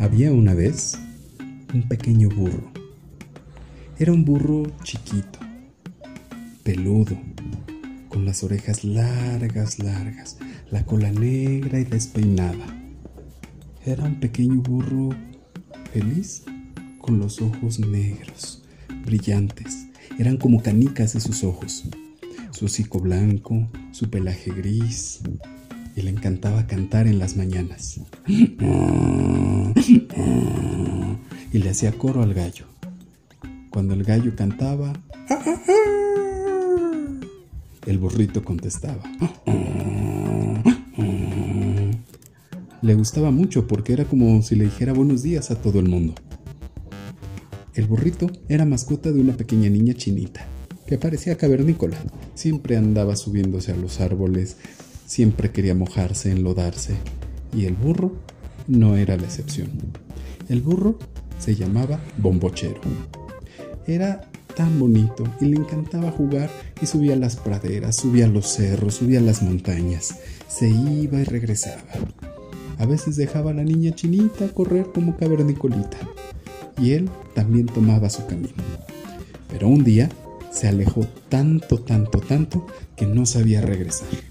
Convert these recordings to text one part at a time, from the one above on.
Había una vez un pequeño burro. Era un burro chiquito, peludo, con las orejas largas, largas, la cola negra y despeinada. Era un pequeño burro feliz con los ojos negros, brillantes. Eran como canicas de sus ojos. Su hocico blanco, su pelaje gris. Y le encantaba cantar en las mañanas. Y le hacía coro al gallo. Cuando el gallo cantaba, el burrito contestaba. Le gustaba mucho porque era como si le dijera buenos días a todo el mundo. El burrito era mascota de una pequeña niña chinita, que parecía cavernícola. Siempre andaba subiéndose a los árboles, siempre quería mojarse, enlodarse, y el burro no era la excepción. El burro se llamaba Bombochero. Era tan bonito y le encantaba jugar y subía a las praderas, subía a los cerros, subía a las montañas, se iba y regresaba. A veces dejaba a la niña chinita correr como cavernicolita y él también tomaba su camino. Pero un día se alejó tanto, tanto, tanto que no sabía regresar.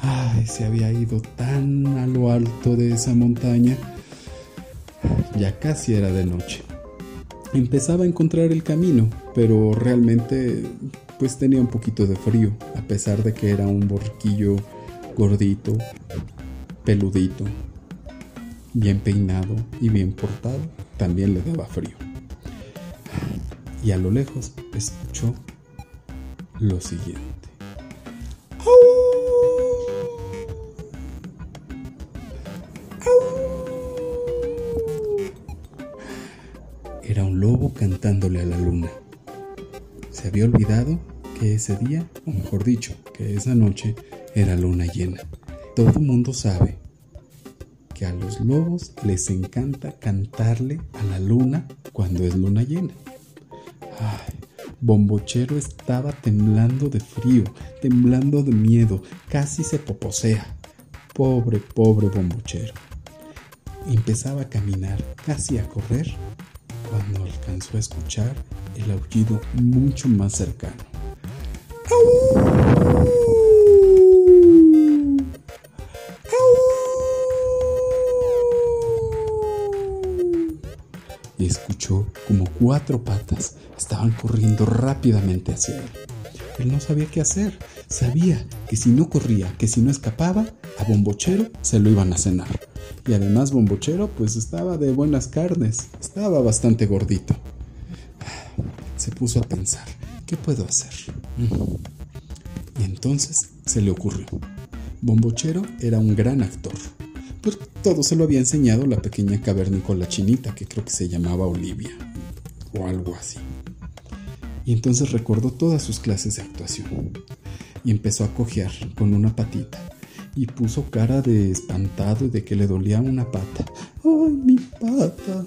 Ay, se había ido tan a lo alto de esa montaña. Ya casi era de noche. Empezaba a encontrar el camino, pero realmente pues tenía un poquito de frío, a pesar de que era un borquillo gordito, peludito, bien peinado y bien portado, también le daba frío. Y a lo lejos escuchó lo siguiente. Era un lobo cantándole a la luna. Se había olvidado que ese día, o mejor dicho, que esa noche era luna llena. Todo mundo sabe que a los lobos les encanta cantarle a la luna cuando es luna llena. Ay, Bombochero estaba temblando de frío, temblando de miedo, casi se poposea. Pobre, pobre Bombochero. Empezaba a caminar, casi a correr, cuando alcanzó a escuchar el aullido mucho más cercano. Y escuchó como cuatro patas estaban corriendo rápidamente hacia él. Él no sabía qué hacer. Sabía que si no corría, que si no escapaba, a Bombochero se lo iban a cenar. Y además Bombochero pues estaba de buenas carnes, estaba bastante gordito. Se puso a pensar, ¿qué puedo hacer? Y entonces se le ocurrió. Bombochero era un gran actor. Pues todo se lo había enseñado la pequeña cavernícola chinita que creo que se llamaba Olivia o algo así. Y entonces recordó todas sus clases de actuación y empezó a cojear con una patita y puso cara de espantado y de que le dolía una pata. ¡Ay, mi pata!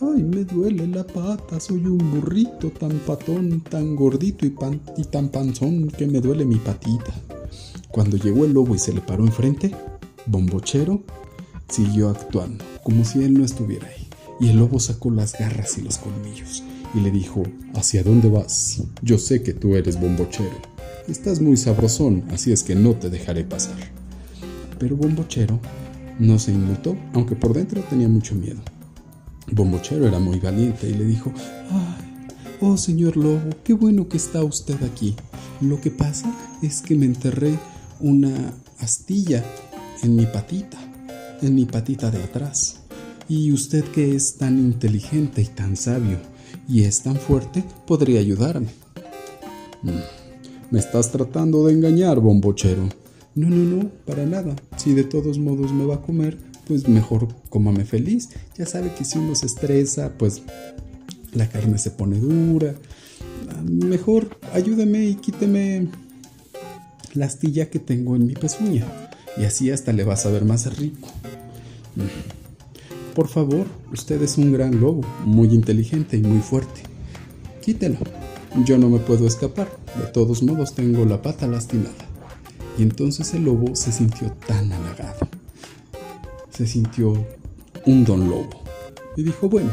¡Ay, me duele la pata! Soy un burrito tan patón, tan gordito y, y tan panzón que me duele mi patita. Cuando llegó el lobo y se le paró enfrente, Bombochero siguió actuando, como si él no estuviera ahí. Y el lobo sacó las garras y los colmillos y le dijo, ¿Hacia dónde vas? Yo sé que tú eres bombochero. Estás muy sabrosón, así es que no te dejaré pasar. Pero Bombochero no se inmutó, aunque por dentro tenía mucho miedo. Bombochero era muy valiente y le dijo, ¡Ay! Oh, señor lobo, qué bueno que está usted aquí. Lo que pasa es que me enterré una astilla en mi patita, en mi patita de atrás. Y usted que es tan inteligente y tan sabio y es tan fuerte, podría ayudarme. Me estás tratando de engañar, bombochero. No, no, no, para nada. Si de todos modos me va a comer, pues mejor cómame feliz. Ya sabe que si uno se estresa, pues la carne se pone dura. Mejor ayúdeme y quíteme la astilla que tengo en mi pezuña. Y así hasta le vas a ver más rico. Por favor, usted es un gran lobo, muy inteligente y muy fuerte. Quítelo. Yo no me puedo escapar. De todos modos tengo la pata lastimada. Y entonces el lobo se sintió tan halagado. Se sintió un don lobo y dijo, bueno,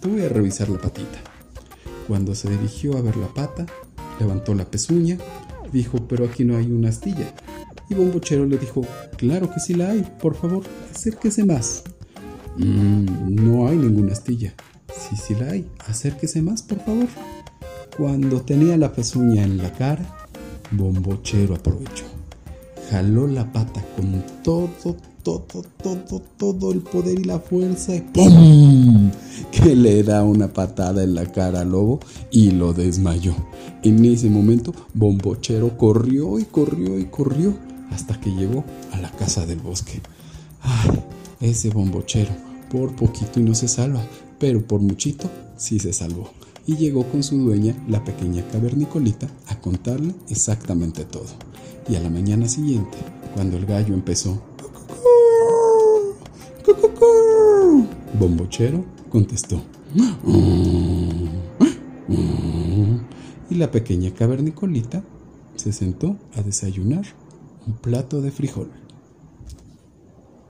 te voy a revisar la patita. Cuando se dirigió a ver la pata, levantó la pezuña, dijo, pero aquí no hay una astilla. Y Bombochero le dijo, claro que sí la hay, por favor, acérquese más. Mm, no hay ninguna astilla. Sí, sí la hay, acérquese más, por favor. Cuando tenía la pezuña en la cara, Bombochero aprovechó. Jaló la pata con todo, todo, todo, todo el poder y la fuerza y ¡pum! que le da una patada en la cara al lobo y lo desmayó. En ese momento, Bombochero corrió y corrió y corrió hasta que llegó a la casa del bosque. ¡Ay! Ese bombochero, por poquito y no se salva, pero por muchito sí se salvó. Y llegó con su dueña, la pequeña cavernicolita, a contarle exactamente todo. Y a la mañana siguiente, cuando el gallo empezó, Bombochero contestó. Y la pequeña cavernicolita se sentó a desayunar un plato de frijol.